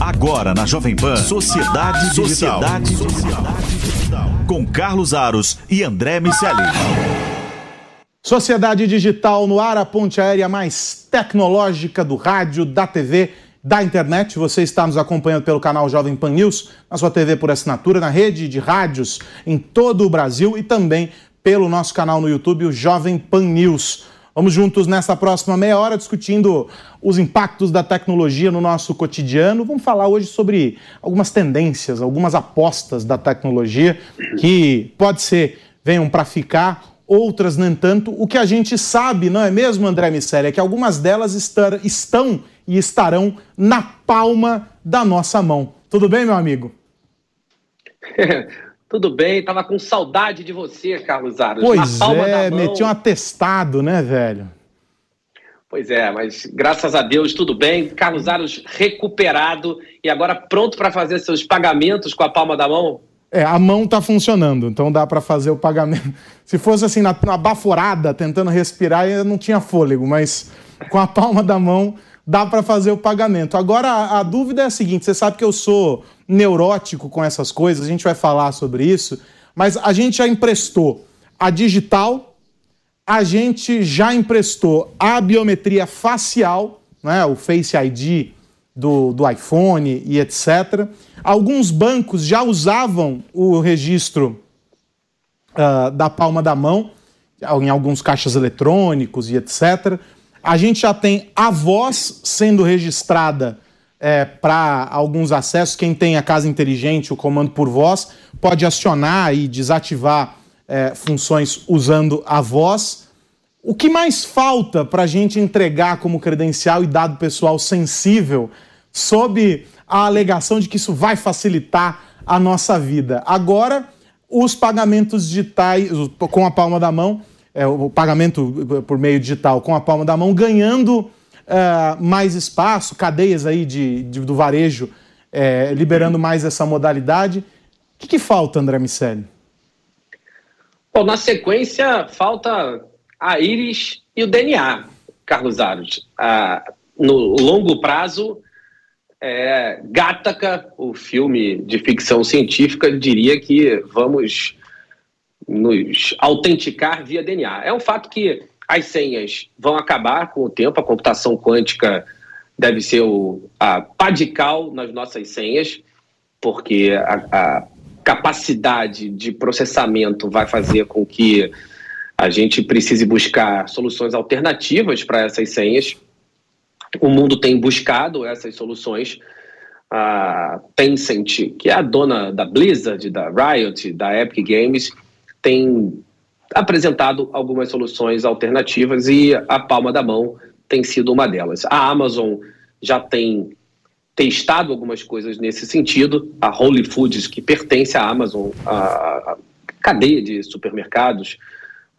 Agora na Jovem Pan, Sociedade Digital. Sociedade Digital. Com Carlos Aros e André Miceli. Sociedade Digital no ar, a ponte aérea mais tecnológica do rádio, da TV, da internet. Você está nos acompanhando pelo canal Jovem Pan News, na sua TV por assinatura, na rede de rádios em todo o Brasil e também pelo nosso canal no YouTube, o Jovem Pan News. Vamos juntos nessa próxima meia hora discutindo os impactos da tecnologia no nosso cotidiano. Vamos falar hoje sobre algumas tendências, algumas apostas da tecnologia que pode ser venham para ficar, outras nem tanto. O que a gente sabe, não é mesmo, André Miceli, é que algumas delas estar, estão e estarão na palma da nossa mão. Tudo bem, meu amigo? Tudo bem, tava com saudade de você, Carlos Aros. Pois é, meti um atestado, né, velho? Pois é, mas graças a Deus tudo bem. Carlos Aros recuperado e agora pronto para fazer seus pagamentos com a palma da mão? É, a mão tá funcionando, então dá para fazer o pagamento. Se fosse assim, na, na baforada, tentando respirar, eu não tinha fôlego, mas com a palma da mão dá para fazer o pagamento. Agora, a, a, dúvida é a seguinte: você sabe que eu sou neurótico com essas coisas, a gente vai falar sobre isso, mas a gente já emprestou a digital, a gente já emprestou a biometria facial, né, o Face ID do, do iPhone e etc. Alguns bancos já usavam o registro uh, da palma da mão, em alguns caixas eletrônicos e etc. A gente já tem a voz sendo registrada é, para alguns acessos. Quem tem a casa inteligente, o comando por voz, pode acionar e desativar é, funções usando a voz. O que mais falta para a gente entregar como credencial e dado pessoal sensível, sob a alegação de que isso vai facilitar a nossa vida? Agora, os pagamentos digitais com a palma da mão é, o pagamento por meio digital com a palma da mão, ganhando é, mais espaço, cadeias aí de, de do varejo é, liberando mais essa modalidade. O que, que falta, André Miceli? Bom, na sequência, falta a íris e o DNA, Carlos Aros. No longo prazo, é, Gataca, o filme de ficção científica, diria que vamos nos autenticar via DNA. É um fato que as senhas vão acabar com o tempo, a computação quântica deve ser o, a padical nas nossas senhas, porque a, a capacidade de processamento vai fazer com que a gente precise buscar soluções alternativas para essas senhas. O mundo tem buscado essas soluções. A Tencent, que é a dona da Blizzard, da Riot, da Epic Games, tem apresentado algumas soluções alternativas e a palma da mão tem sido uma delas. A Amazon já tem testado algumas coisas nesse sentido. A Holy Foods, que pertence à Amazon, a cadeia de supermercados,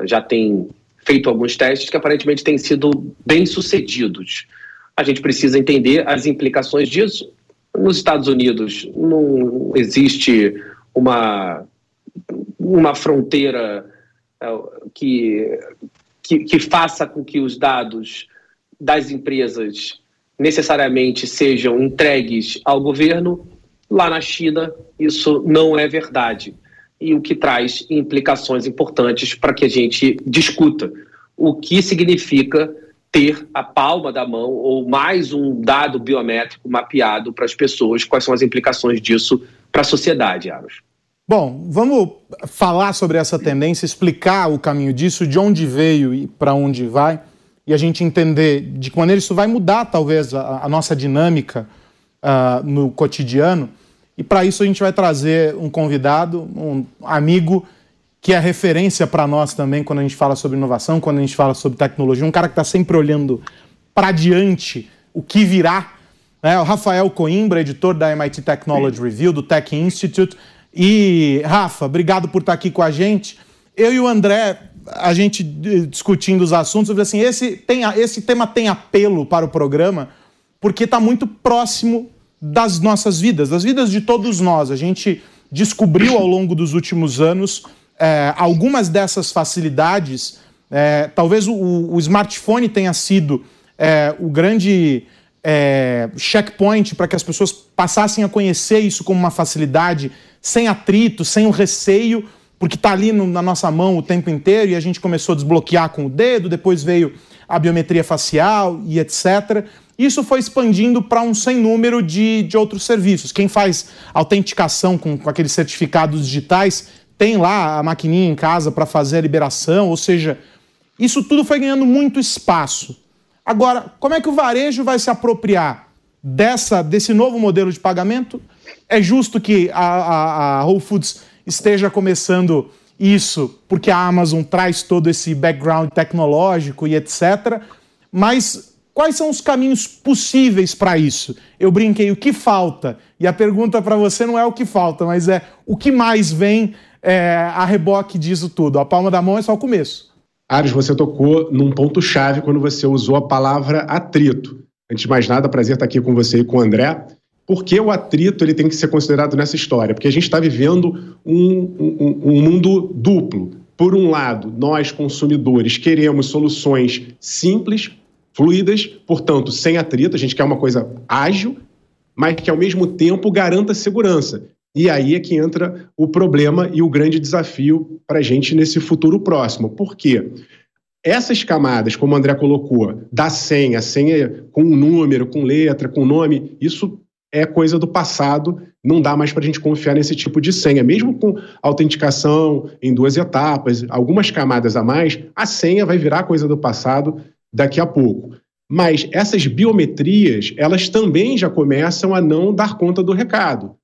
já tem feito alguns testes que aparentemente têm sido bem sucedidos. A gente precisa entender as implicações disso. Nos Estados Unidos não existe uma uma fronteira é, que, que, que faça com que os dados das empresas necessariamente sejam entregues ao governo, lá na China isso não é verdade. E o que traz implicações importantes para que a gente discuta o que significa ter a palma da mão ou mais um dado biométrico mapeado para as pessoas, quais são as implicações disso para a sociedade, Aros. Bom, vamos falar sobre essa tendência, explicar o caminho disso, de onde veio e para onde vai, e a gente entender de que maneira isso vai mudar, talvez, a, a nossa dinâmica uh, no cotidiano. E para isso a gente vai trazer um convidado, um amigo, que é referência para nós também quando a gente fala sobre inovação, quando a gente fala sobre tecnologia, um cara que está sempre olhando para diante, o que virá. Né? O Rafael Coimbra, editor da MIT Technology Review, do Tech Institute e, Rafa, obrigado por estar aqui com a gente. Eu e o André, a gente discutindo os assuntos, eu falei assim: esse, tem, esse tema tem apelo para o programa, porque está muito próximo das nossas vidas, das vidas de todos nós. A gente descobriu ao longo dos últimos anos é, algumas dessas facilidades. É, talvez o, o, smartphone tenha sido é, o grande checkpoint para que as pessoas passassem a conhecer isso como uma facilidade, sem atrito, sem o receio, porque está ali no, na nossa mão o tempo inteiro e a gente começou a desbloquear com o dedo, depois veio a biometria facial e etc. Isso foi expandindo para um sem número de, de outros serviços. Quem faz autenticação com, com aqueles certificados digitais tem lá a maquininha em casa para fazer a liberação, ou seja, isso tudo foi ganhando muito espaço. Agora, como é que o varejo vai se apropriar dessa, desse novo modelo de pagamento? É justo que a, a, a Whole Foods esteja começando isso porque a Amazon traz todo esse background tecnológico e etc. Mas quais são os caminhos possíveis para isso? Eu brinquei, o que falta? E a pergunta para você não é o que falta, mas é o que mais vem é, a reboque disso tudo. A palma da mão é só o começo. Ares, você tocou num ponto-chave quando você usou a palavra atrito. Antes de mais nada, prazer estar aqui com você e com o André. Por que o atrito ele tem que ser considerado nessa história? Porque a gente está vivendo um, um, um mundo duplo. Por um lado, nós, consumidores, queremos soluções simples, fluidas, portanto, sem atrito. A gente quer uma coisa ágil, mas que ao mesmo tempo garanta segurança. E aí é que entra o problema e o grande desafio para a gente nesse futuro próximo. Por quê? Essas camadas, como o André colocou, da senha, senha com número, com letra, com nome, isso é coisa do passado, não dá mais para a gente confiar nesse tipo de senha. Mesmo com autenticação em duas etapas, algumas camadas a mais, a senha vai virar coisa do passado daqui a pouco. Mas essas biometrias, elas também já começam a não dar conta do recado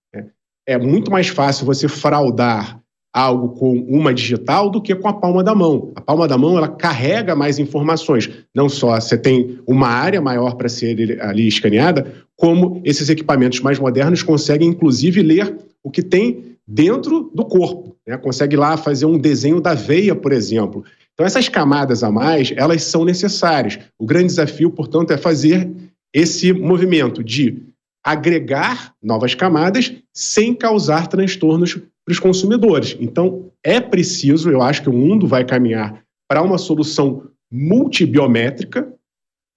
é muito mais fácil você fraudar algo com uma digital do que com a palma da mão. A palma da mão ela carrega mais informações. Não só você tem uma área maior para ser ali escaneada, como esses equipamentos mais modernos conseguem inclusive ler o que tem dentro do corpo. Né? Consegue lá fazer um desenho da veia, por exemplo. Então essas camadas a mais elas são necessárias. O grande desafio, portanto, é fazer esse movimento de agregar novas camadas sem causar transtornos para os consumidores. Então, é preciso, eu acho que o mundo vai caminhar para uma solução multibiométrica,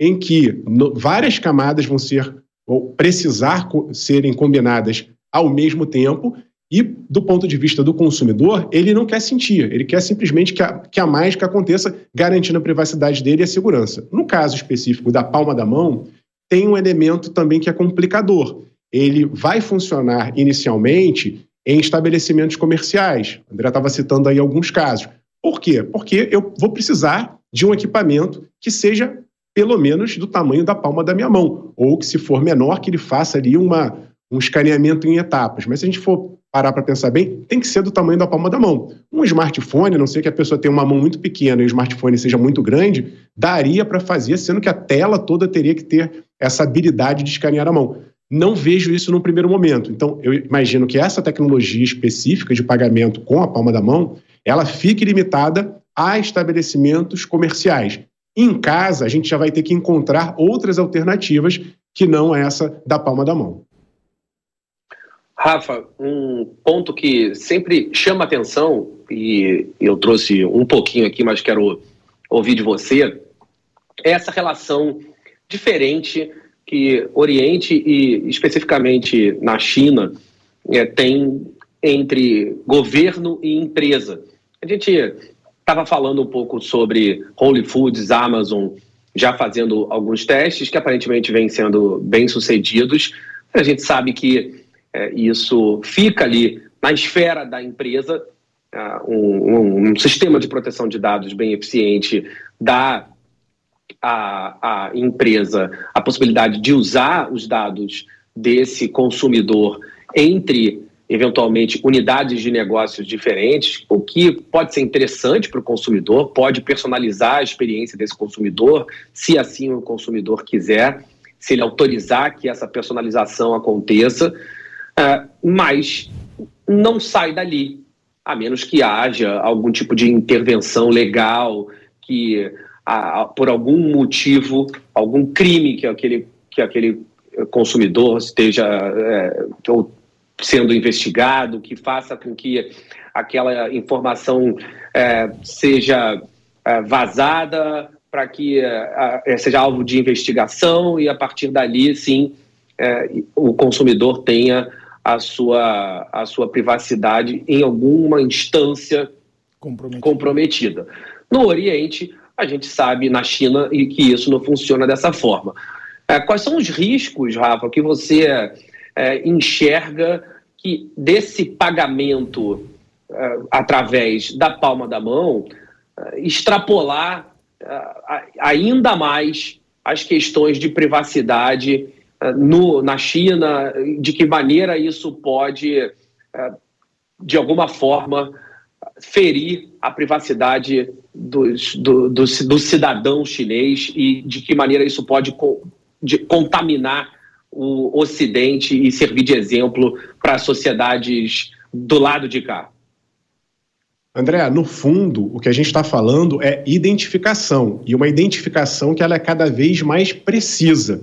em que várias camadas vão ser ou precisar serem combinadas ao mesmo tempo. E, do ponto de vista do consumidor, ele não quer sentir, ele quer simplesmente que a, que a mágica aconteça, garantindo a privacidade dele e a segurança. No caso específico da palma da mão, tem um elemento também que é complicador. Ele vai funcionar inicialmente em estabelecimentos comerciais. O André estava citando aí alguns casos. Por quê? Porque eu vou precisar de um equipamento que seja pelo menos do tamanho da palma da minha mão, ou que se for menor, que ele faça ali uma, um escaneamento em etapas. Mas se a gente for parar para pensar bem, tem que ser do tamanho da palma da mão. Um smartphone, a não ser que a pessoa tenha uma mão muito pequena e o smartphone seja muito grande, daria para fazer, sendo que a tela toda teria que ter essa habilidade de escanear a mão. Não vejo isso no primeiro momento. Então, eu imagino que essa tecnologia específica de pagamento com a palma da mão, ela fique limitada a estabelecimentos comerciais. Em casa, a gente já vai ter que encontrar outras alternativas que não essa da palma da mão. Rafa, um ponto que sempre chama atenção, e eu trouxe um pouquinho aqui, mas quero ouvir de você, é essa relação diferente que Oriente e especificamente na China é, tem entre governo e empresa. A gente estava falando um pouco sobre Holy Foods, Amazon, já fazendo alguns testes que aparentemente vêm sendo bem sucedidos. A gente sabe que é, isso fica ali na esfera da empresa, uh, um, um, sistema de proteção de dados bem eficiente dá à, à empresa a possibilidade de usar os dados desse consumidor entre eventualmente unidades de negócios diferentes, o que pode ser interessante para o consumidor, pode personalizar a experiência desse consumidor, se assim o consumidor quiser, se ele autorizar que essa personalização aconteça. Uh, mas não sai dali, a menos que haja algum tipo de intervenção legal que, por algum motivo, algum crime que aquele, que aquele consumidor esteja é, sendo investigado, que faça com que aquela informação é, seja é, vazada para que uh, seja alvo de investigação e a partir dali, sim, uh, o consumidor tenha a sua, a sua privacidade em alguma instância comprometida. comprometida. No Oriente, a gente sabe, na China, e que isso não funciona dessa forma. Uh, quais são os riscos, Rafa, que você enxerga que desse pagamento através da palma da mão extrapolar ainda mais as questões de privacidade eh, no, na China, de que maneira isso pode, de alguma forma, ferir a privacidade dos, do, do, do, cidadão chinês e de que maneira isso pode de, contaminar o Ocidente e servir de exemplo para sociedades do lado de cá. André, no fundo, o que a gente está falando é identificação, e uma identificação que ela é cada vez mais precisa.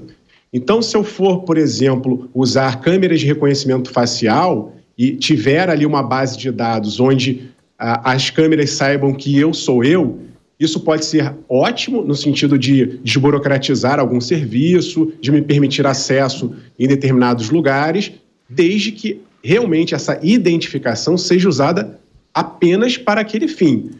Então, se eu for, por exemplo, usar câmeras de reconhecimento facial e tiver ali uma base de dados onde ah, as câmeras saibam que eu sou eu, isso pode ser ótimo no sentido de desburocratizar algum serviço, de me permitir acesso em determinados lugares, desde que realmente essa identificação seja usada apenas para aquele fim.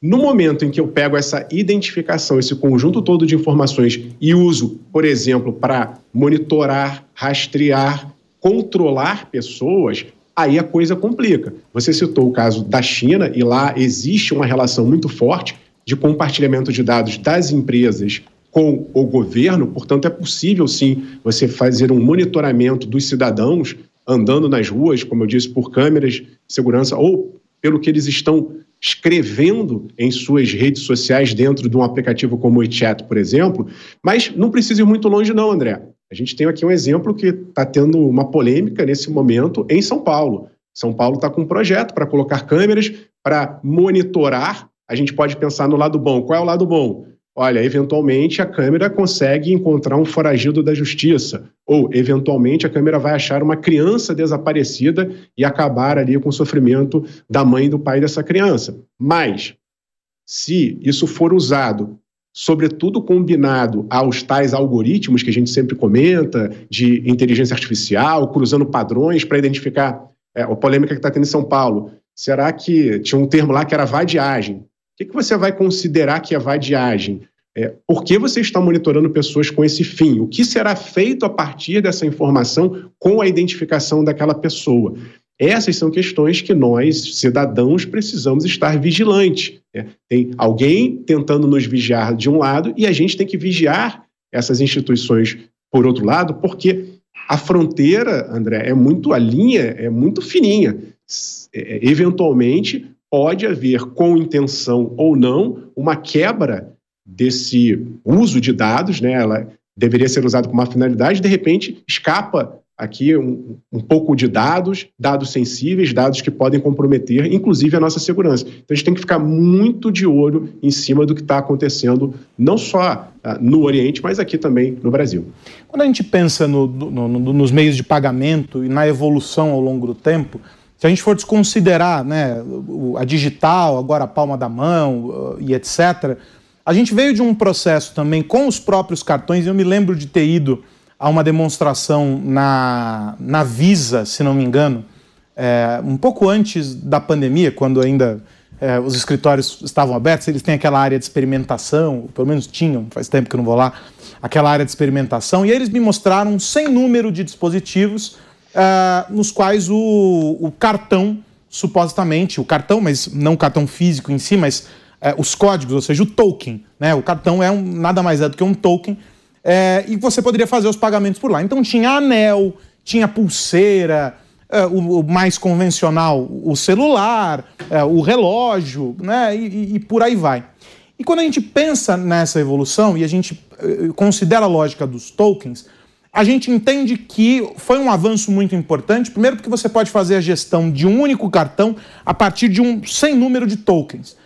No momento em que eu pego essa identificação, esse conjunto todo de informações e uso, por exemplo, para monitorar, rastrear, controlar pessoas, aí a coisa complica. Você citou o caso da China e lá existe uma relação muito forte de compartilhamento de dados das empresas com o governo, portanto, é possível sim você fazer um monitoramento dos cidadãos andando nas ruas, como eu disse, por câmeras de segurança ou pelo que eles estão escrevendo em suas redes sociais dentro de um aplicativo como o WeChat, por exemplo, mas não precisa ir muito longe não, André. A gente tem aqui um exemplo que está tendo uma polêmica nesse momento em São Paulo. São Paulo está com um projeto para colocar câmeras para monitorar. A gente pode pensar no lado bom. Qual é o lado bom? olha, eventualmente a câmera consegue encontrar um foragido da justiça, ou eventualmente a câmera vai achar uma criança desaparecida e acabar ali com o sofrimento da mãe e do pai dessa criança. Mas, se isso for usado, sobretudo combinado aos tais algoritmos que a gente sempre comenta, de inteligência artificial, cruzando padrões para identificar é, a polêmica que está tendo em São Paulo. Será que tinha um termo lá que era vadiagem? O que, que você vai considerar que é vadiagem? É, por que você está monitorando pessoas com esse fim? O que será feito a partir dessa informação com a identificação daquela pessoa? Essas são questões que nós, cidadãos, precisamos estar vigilantes. Né? Tem alguém tentando nos vigiar de um lado e a gente tem que vigiar essas instituições por outro lado, porque a fronteira, André, é muito, a linha é muito fininha. É, eventualmente, pode haver, com intenção ou não, uma quebra desse uso de dados, né? Ela deveria ser usada com uma finalidade, de repente escapa aqui um, um, pouco de dados, dados sensíveis, dados que podem comprometer, inclusive, a nossa segurança. Então, a gente tem que ficar muito de olho em cima do que está acontecendo, não só uh, no Oriente, mas aqui também no Brasil. Quando a gente pensa no, no, no, nos meios de pagamento e na evolução ao longo do tempo, se a gente for desconsiderar né, a digital, agora a palma da mão uh, e etc., a gente veio de um processo também com os próprios cartões. Eu me lembro de ter ido a uma demonstração na, na Visa, se não me engano, é, um pouco antes da pandemia, quando ainda é, os escritórios estavam abertos. Eles têm aquela área de experimentação, pelo menos tinham, faz tempo que eu não vou lá, aquela área de experimentação. E eles me mostraram um sem número de dispositivos uh, nos quais o, o, cartão, supostamente, o cartão, mas não o cartão físico em si, mas uh, os códigos, ou seja, o token. Né? O cartão é um, nada mais é do que um token. Uh, e você poderia fazer os pagamentos por lá. Então tinha anel, tinha pulseira, o, o, mais convencional, o celular, o relógio, né? E, e, por aí vai. E quando a gente pensa nessa evolução e a gente considera a lógica dos tokens, a gente entende que foi um avanço muito importante, primeiro porque você pode fazer a gestão de um único cartão a partir de um sem número de tokens.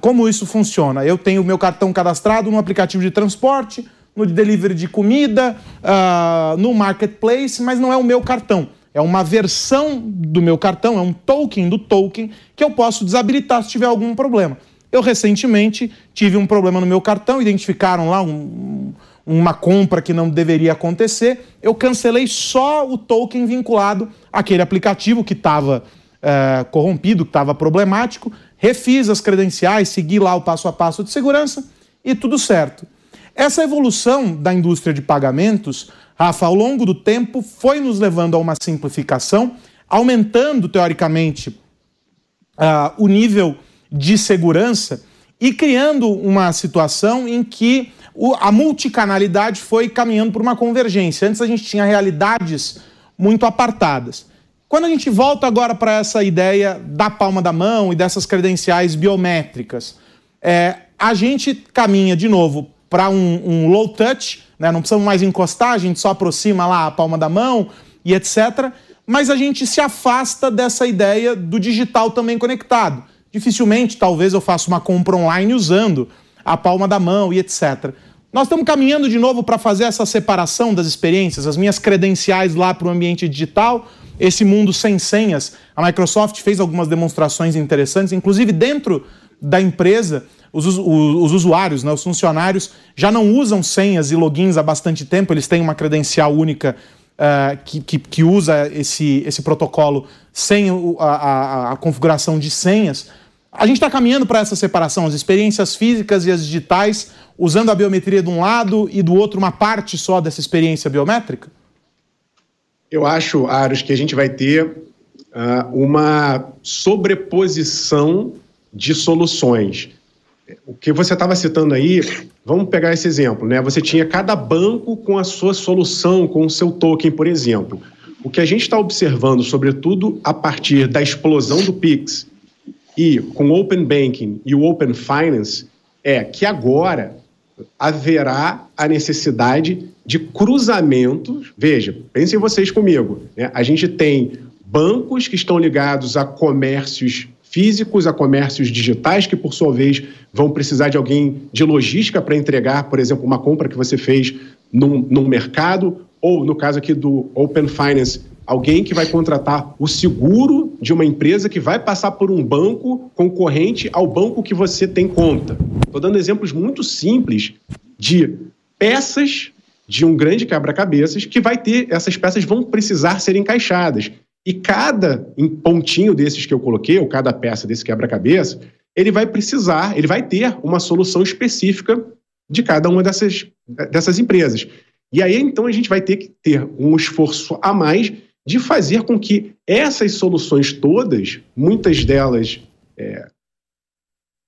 Como isso funciona? Eu tenho o meu cartão cadastrado no aplicativo de transporte, no delivery de comida, uh, no marketplace, mas não é o meu cartão. É uma versão do meu cartão, é um token do token que eu posso desabilitar se tiver algum problema. Eu recentemente tive um problema no meu cartão, identificaram lá um, uma compra que não deveria acontecer. Eu cancelei só o token vinculado àquele aplicativo que estava é, corrompido, que estava problemático. Refiz as credenciais, segui lá o passo a passo de segurança e tudo certo. Essa evolução da indústria de pagamentos, Rafa, ao longo do tempo foi nos levando a uma simplificação, aumentando, teoricamente, uh, o nível de segurança e criando uma situação em que o, a multicanalidade foi caminhando por uma convergência. Antes a gente tinha realidades muito apartadas. Quando a gente volta agora para essa ideia da palma da mão e dessas credenciais biométricas, é, a gente caminha de novo para um, um, low touch, né? não precisamos mais encostar, a gente só aproxima lá a palma da mão e etc. Mas a gente se afasta dessa ideia do digital também conectado. Dificilmente, talvez, eu faça uma compra online usando a palma da mão e etc. Nós estamos caminhando de novo para fazer essa separação das experiências, as minhas credenciais lá para o ambiente digital, esse mundo sem senhas. A Microsoft fez algumas demonstrações interessantes, inclusive dentro da empresa os, os, os usuários, né, os funcionários, já não usam senhas e logins há bastante tempo, eles têm uma credencial única uh, que, que, que, usa esse, esse protocolo sem a, a, a configuração de senhas. A gente está caminhando para essa separação, as experiências físicas e as digitais, usando a biometria de um lado e do outro uma parte só dessa experiência biométrica? Eu acho, Aros, que a gente vai ter uh, uma sobreposição de soluções o que você estava citando aí, vamos pegar esse exemplo, né? Você tinha cada banco com a sua solução, com o seu token, por exemplo. O que a gente está observando, sobretudo a partir da explosão do Pix e com o Open Banking e o Open Finance, é que agora haverá a necessidade de cruzamentos. Veja, pensem vocês comigo. Né? A gente tem bancos que estão ligados a comércios físicos a comércios digitais, que por sua vez vão precisar de alguém de logística para entregar, por exemplo, uma compra que você fez num, num mercado, ou no caso aqui do Open Finance, alguém que vai contratar o seguro de uma empresa que vai passar por um banco concorrente ao banco que você tem conta. Estou dando exemplos muito simples de peças de um grande quebra-cabeças que vai ter, essas peças vão precisar ser encaixadas. E cada pontinho desses que eu coloquei, ou cada peça desse quebra-cabeça, ele vai precisar, ele vai ter uma solução específica de cada uma dessas, dessas empresas. E aí, então, a gente vai ter que ter um esforço a mais de fazer com que essas soluções todas, muitas delas é,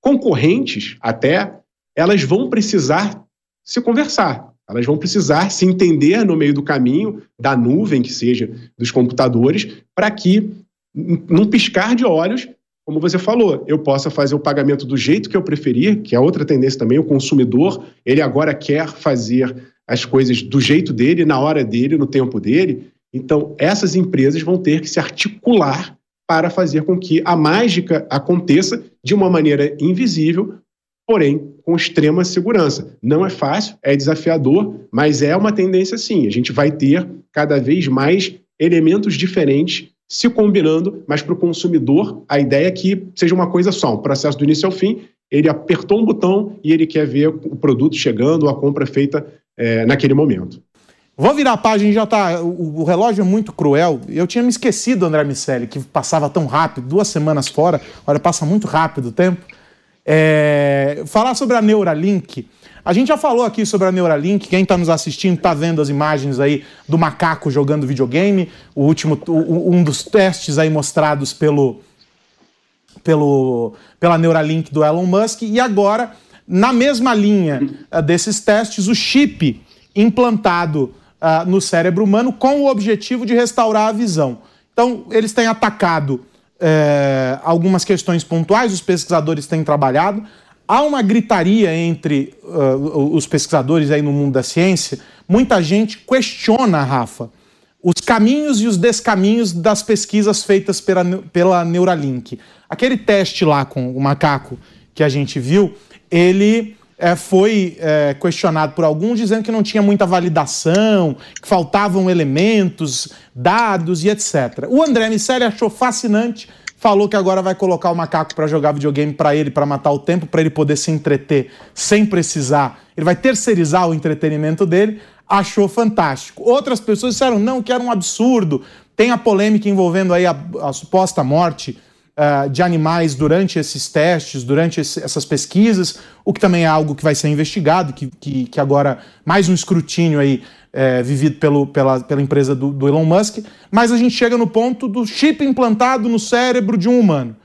concorrentes até, elas vão precisar se conversar. Elas vão precisar se entender no meio do caminho, da nuvem, que seja, dos computadores, para que, num piscar de olhos, como você falou, eu possa fazer o pagamento do jeito que eu preferir, que é outra tendência também, o consumidor, ele agora quer fazer as coisas do jeito dele, na hora dele, no tempo dele. Então, essas empresas vão ter que se articular para fazer com que a mágica aconteça de uma maneira invisível, porém com extrema segurança. Não é fácil, é desafiador, mas é uma tendência sim. A gente vai ter cada vez mais elementos diferentes se combinando, mas para o consumidor a ideia é que seja uma coisa só, um processo do início ao fim. Ele apertou um botão e ele quer ver o produto chegando, a compra feita é, naquele momento. Vou virar a página, já tá. O, o, relógio é muito cruel. Eu tinha me esquecido, André Miceli, que passava tão rápido, duas semanas fora. Olha, passa muito rápido o tempo. É, falar sobre a Neuralink. A gente já falou aqui sobre a Neuralink, quem está nos assistindo está vendo as imagens aí do macaco jogando videogame, o último, um dos testes aí mostrados pelo, pelo, pela Neuralink do Elon Musk, e agora, na mesma linha uh, desses testes, o chip implantado uh, no cérebro humano com o objetivo de restaurar a visão. Então, eles têm atacado é, algumas questões pontuais, os pesquisadores têm trabalhado. Há uma gritaria entre uh, os pesquisadores aí no mundo da ciência. Muita gente questiona, Rafa, os caminhos e os descaminhos das pesquisas feitas pela, pela Neuralink. Aquele teste lá com o macaco que a gente viu, ele é, foi é, questionado por alguns dizendo que não tinha muita validação, que faltavam elementos, dados e etc. O André Miceli achou fascinante, falou que agora vai colocar o macaco para jogar videogame para ele, para matar o tempo, para ele poder se entreter sem precisar. Ele vai terceirizar o entretenimento dele. Achou fantástico. Outras pessoas disseram não, que era um absurdo. Tem a polêmica envolvendo aí a, a suposta morte uh, de animais durante esses testes, durante esse, essas pesquisas, o que também é algo que vai ser investigado, que, que, que agora mais um escrutínio aí é, vivido pelo, pela, pela empresa do, do Elon Musk, mas a gente chega no ponto do chip implantado no cérebro de um humano.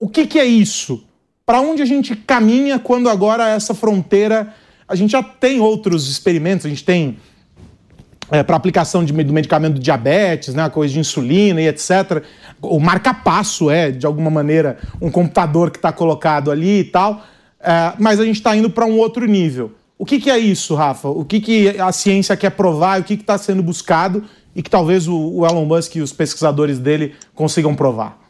O que, que é isso? Para onde a gente caminha quando agora essa fronteira. A gente já tem outros experimentos, a gente tem é, para aplicação de, do medicamento do diabetes, né, coisa de insulina e etc. O marca-passo é, de alguma maneira, um computador que está colocado ali e tal, é, mas a gente está indo para um outro nível. O que, que, é isso, Rafa? O que, que a ciência quer provar? O que está sendo buscado e que talvez o, o, Elon Musk e os pesquisadores dele consigam provar?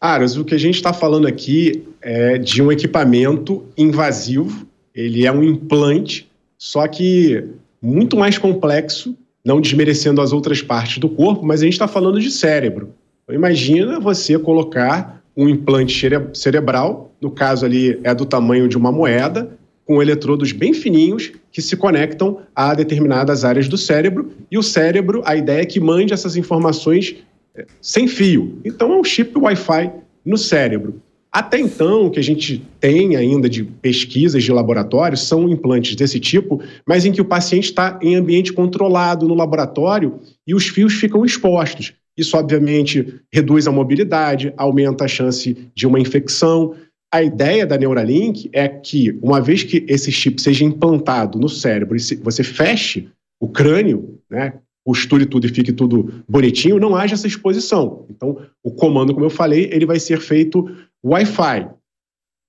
Aras, o que a gente está falando aqui é de um equipamento invasivo. Ele é um implante, só que muito mais complexo, não desmerecendo as outras partes do corpo, mas a gente está falando de cérebro. Imagina você colocar um implante cerebral, no caso ali é do tamanho de uma moeda, com eletrodos bem fininhos que se conectam a determinadas áreas do cérebro. E o cérebro, a ideia é que mande essas informações é, sem fio. Então é um chip Wi-Fi no cérebro. Até então, o que a gente tem ainda de pesquisas de laboratório são implantes desse tipo, mas em que o paciente está em ambiente controlado no laboratório e os fios ficam expostos. Isso, obviamente, reduz a mobilidade, aumenta a chance de uma infecção, a ideia da Neuralink é que, uma vez que esse chip seja implantado no cérebro e você feche o crânio, né, costure tudo e fique tudo bonitinho, não haja essa exposição. Então, o comando, como eu falei, ele vai ser feito Wi-Fi.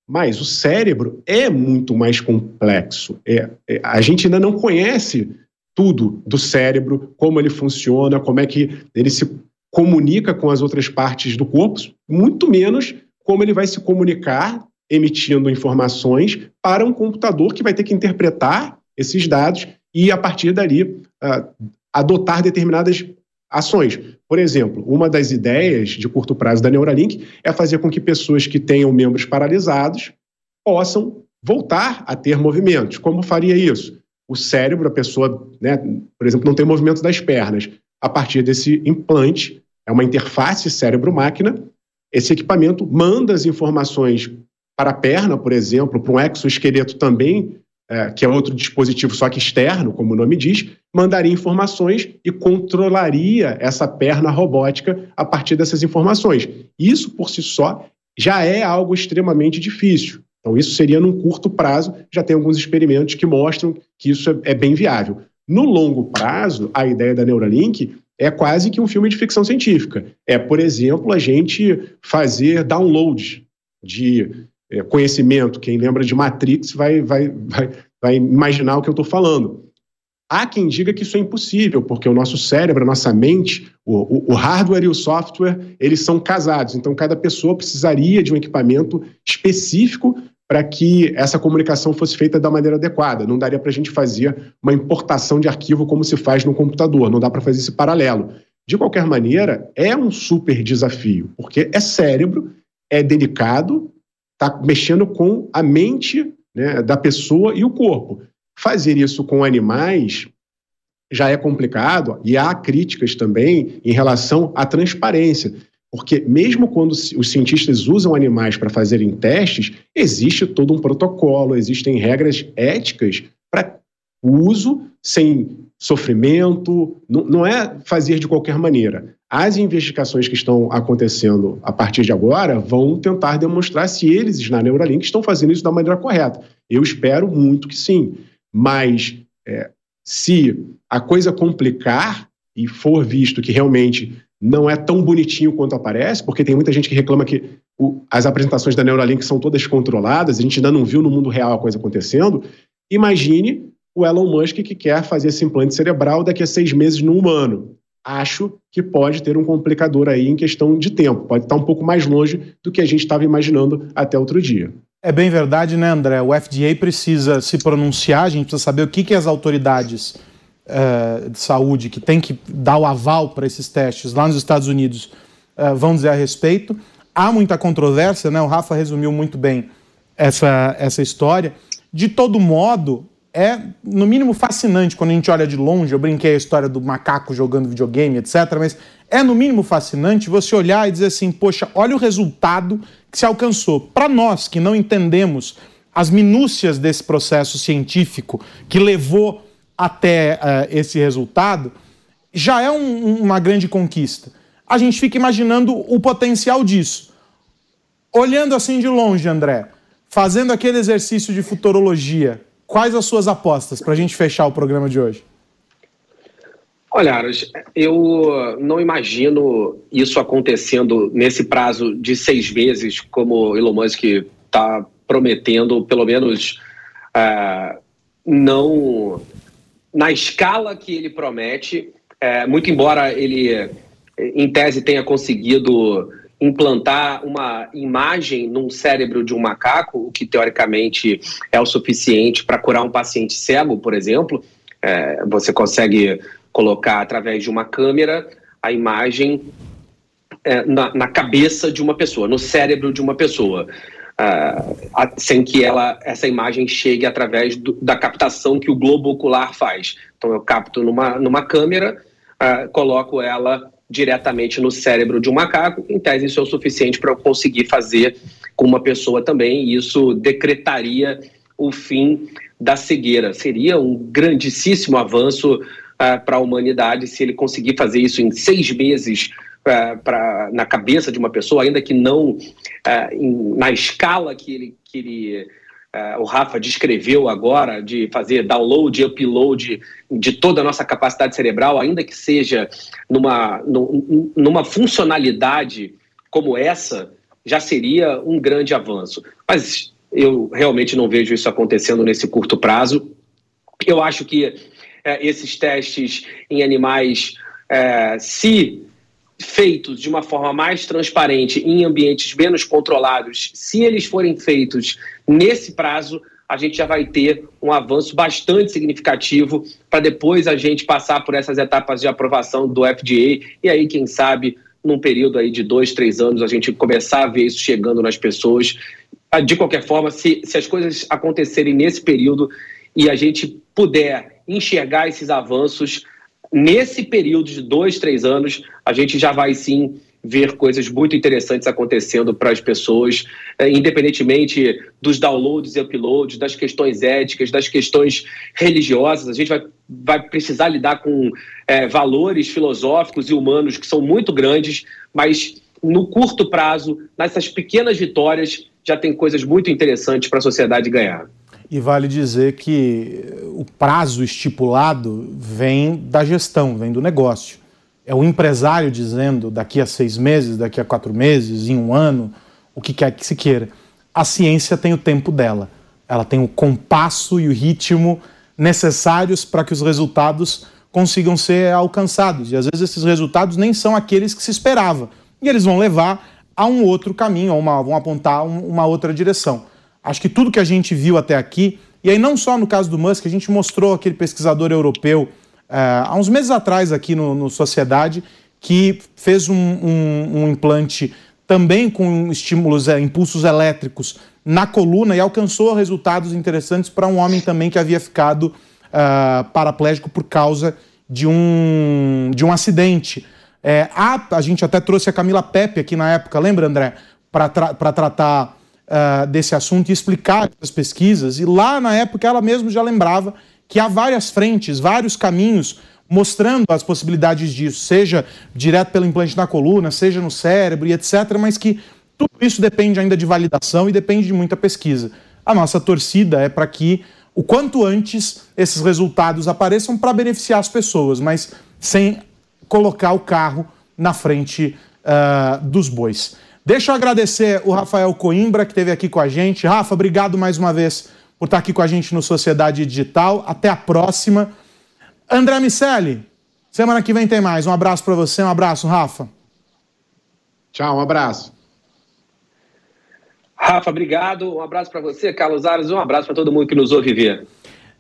Mas o cérebro é muito mais complexo. É, é, a gente ainda não conhece tudo do cérebro, como ele funciona, como é que ele se comunica com as outras partes do corpo, muito menos como ele vai se comunicar emitindo informações para um computador que vai ter que interpretar esses dados e, a partir dali, uh, adotar determinadas ações. Por exemplo, uma das ideias de curto prazo da Neuralink é fazer com que pessoas que tenham membros paralisados possam voltar a ter movimentos. Como faria isso? O cérebro, a pessoa, né, por exemplo, não tem movimento das pernas. A partir desse implante, é uma interface cérebro-máquina, esse equipamento manda as informações para a perna, por exemplo, para um exoesqueleto também, é, que é outro dispositivo só que externo, como o nome diz, mandaria informações e controlaria essa perna robótica a partir dessas informações. Isso por si só já é algo extremamente difícil. Então, isso seria num curto prazo, já tem alguns experimentos que mostram que isso é, é bem viável. No longo prazo, a ideia da Neuralink é quase que um filme de ficção científica. É, por exemplo, a gente fazer download de é, conhecimento. Quem lembra de Matrix vai, vai, vai, vai imaginar o que eu estou falando. Há quem diga que isso é impossível, porque o nosso cérebro, a nossa mente, o, o, o, hardware e o software, eles são casados. Então, cada pessoa precisaria de um equipamento específico para que essa comunicação fosse feita da maneira adequada. Não daria para a gente fazer uma importação de arquivo como se faz no computador, não dá para fazer esse paralelo. De qualquer maneira, é um super desafio, porque é cérebro, é delicado, está mexendo com a mente né, da pessoa e o corpo. Fazer isso com animais já é complicado e há críticas também em relação à transparência. Porque mesmo quando os cientistas usam animais para fazerem testes, existe todo um protocolo, existem regras éticas para uso sem sofrimento, não, não é fazer de qualquer maneira. As investigações que estão acontecendo a partir de agora vão tentar demonstrar se eles na Neuralink estão fazendo isso da maneira correta. Eu espero muito que sim. Mas é, se a coisa complicar e for visto que realmente não é tão bonitinho quanto aparece, porque tem muita gente que reclama que o, as apresentações da Neuralink são todas controladas, a gente ainda não viu no mundo real a coisa acontecendo. Imagine o Elon Musk que quer fazer esse implante cerebral daqui a seis meses no humano. Acho que pode ter um complicador aí em questão de tempo, pode estar um pouco mais longe do que a gente estava imaginando até outro dia. É bem verdade, né, André? O FDA precisa se pronunciar, a gente precisa saber o que, que as autoridades uh, de saúde que tem que dar o aval para esses testes lá nos Estados Unidos uh, vão dizer a respeito. Há muita controvérsia, né? O Rafa resumiu muito bem essa, essa história. De todo modo, é no mínimo fascinante quando a gente olha de longe. Eu brinquei a história do macaco jogando videogame, etc. Mas é no mínimo fascinante você olhar e dizer assim: poxa, olha o resultado que se alcançou. Para nós que não entendemos as minúcias desse processo científico que levou até uh, esse resultado, já é um, uma grande conquista. A gente fica imaginando o potencial disso. Olhando assim de longe, André, fazendo aquele exercício de futurologia, quais as suas apostas para a gente fechar o programa de hoje? Olha, Aras, eu não imagino isso acontecendo nesse prazo de seis meses, como Elon Musk está prometendo, pelo menos uh, não na escala que ele promete, é, muito embora ele, em tese, tenha conseguido implantar uma imagem num cérebro de um macaco, o que teoricamente é o suficiente para curar um paciente cego, por exemplo. É, você consegue colocar através de uma câmera a imagem é, na, na, cabeça de uma pessoa, no cérebro de uma pessoa uh, sem que ela, essa imagem chegue através do, da captação que o globo ocular faz. Então eu capto numa, numa câmera, uh, coloco ela diretamente no cérebro de um macaco, em tese isso é o suficiente para eu conseguir fazer com uma pessoa também, e isso decretaria o fim da cegueira. Seria um grandíssimo avanço uh, para a humanidade se ele conseguir fazer isso em seis meses pra, na cabeça de uma pessoa, ainda que não uh, em, na escala que ele, uh, o Rafa descreveu agora, de fazer download e upload de toda a nossa capacidade cerebral, ainda que seja numa, numa funcionalidade como essa, já seria um grande avanço. Mas eu realmente não vejo isso acontecendo nesse curto prazo. Eu acho que é, esses testes em animais, se feitos de uma forma mais transparente em ambientes menos controlados, se eles forem feitos nesse prazo, a gente já vai ter um avanço bastante significativo para depois a gente passar por essas etapas de aprovação do FDA e aí, quem sabe, num período aí de dois, três anos, a gente começar a ver isso chegando nas pessoas. Ah, de qualquer forma, se, se as coisas acontecerem nesse período e a gente puder enxergar esses avanços, nesse período de dois, três anos, a gente já vai sim ver coisas muito interessantes acontecendo para as pessoas, eh, independentemente dos downloads e uploads, das questões éticas, das questões religiosas. A gente vai, vai precisar lidar com é, valores filosóficos e humanos que são muito grandes, mas no curto prazo, nessas pequenas vitórias, já tem coisas muito interessantes para a sociedade ganhar. E vale dizer que o prazo estipulado vem da gestão, vem do negócio. É o empresário dizendo daqui a seis meses, daqui a quatro meses, em um ano, o que quer que se queira. A ciência tem o tempo dela. Ela tem o compasso e o ritmo necessários para que os resultados consigam ser alcançados. E às vezes esses resultados nem são aqueles que se esperava. E eles vão levar a um outro caminho, a uma, vão apontar uma outra direção. Acho que tudo que a gente viu até aqui, e aí não só no caso do Musk, a gente mostrou aquele pesquisador europeu uh, há uns meses atrás aqui no, no Sociedade, que fez um, um, um implante também com estímulos, é, impulsos elétricos na coluna e alcançou resultados interessantes para um homem também que havia ficado uh, paraplégico por causa de um, de um acidente. É, a, a gente até trouxe a Camila Pepe aqui na época, lembra, André? Para tra tratar uh, desse assunto e explicar as pesquisas. E lá na época ela mesma já lembrava que há várias frentes, vários caminhos mostrando as possibilidades disso, seja direto pelo implante na coluna, seja no cérebro e etc., mas que tudo isso depende ainda de validação e depende de muita pesquisa. A nossa torcida é para que o quanto antes esses resultados apareçam para beneficiar as pessoas, mas sem colocar o carro na frente uh, dos bois. Deixa eu agradecer o Rafael Coimbra, que esteve aqui com a gente. Rafa, obrigado mais uma vez por estar aqui com a gente no Sociedade Digital. Até a próxima. André Miceli, semana que vem tem mais. Um abraço para você, um abraço, Rafa. Tchau, um abraço. Rafa, obrigado. Um abraço para você, Carlos Ares, um abraço para todo mundo que nos ouve ver.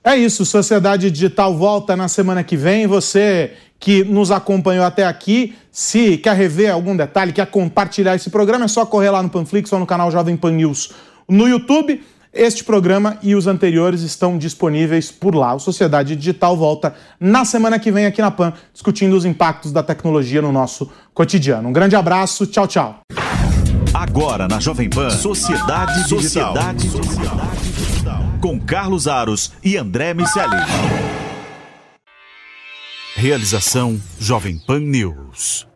É isso, Sociedade Digital volta na semana que vem. Você que nos acompanhou até aqui, se quer rever algum detalhe, quer compartilhar esse programa, é só correr lá no Panflix ou no canal Jovem Pan News no YouTube. Este programa e os anteriores estão disponíveis por lá. O Sociedade Digital volta na semana que vem aqui na PAN, discutindo os impactos da tecnologia no nosso cotidiano. Um grande abraço, tchau, tchau. Agora na Jovem Pan, Sociedade Digital. Sociedade Digital. Com Carlos Aros e André Miceli. Realização Jovem Pan News.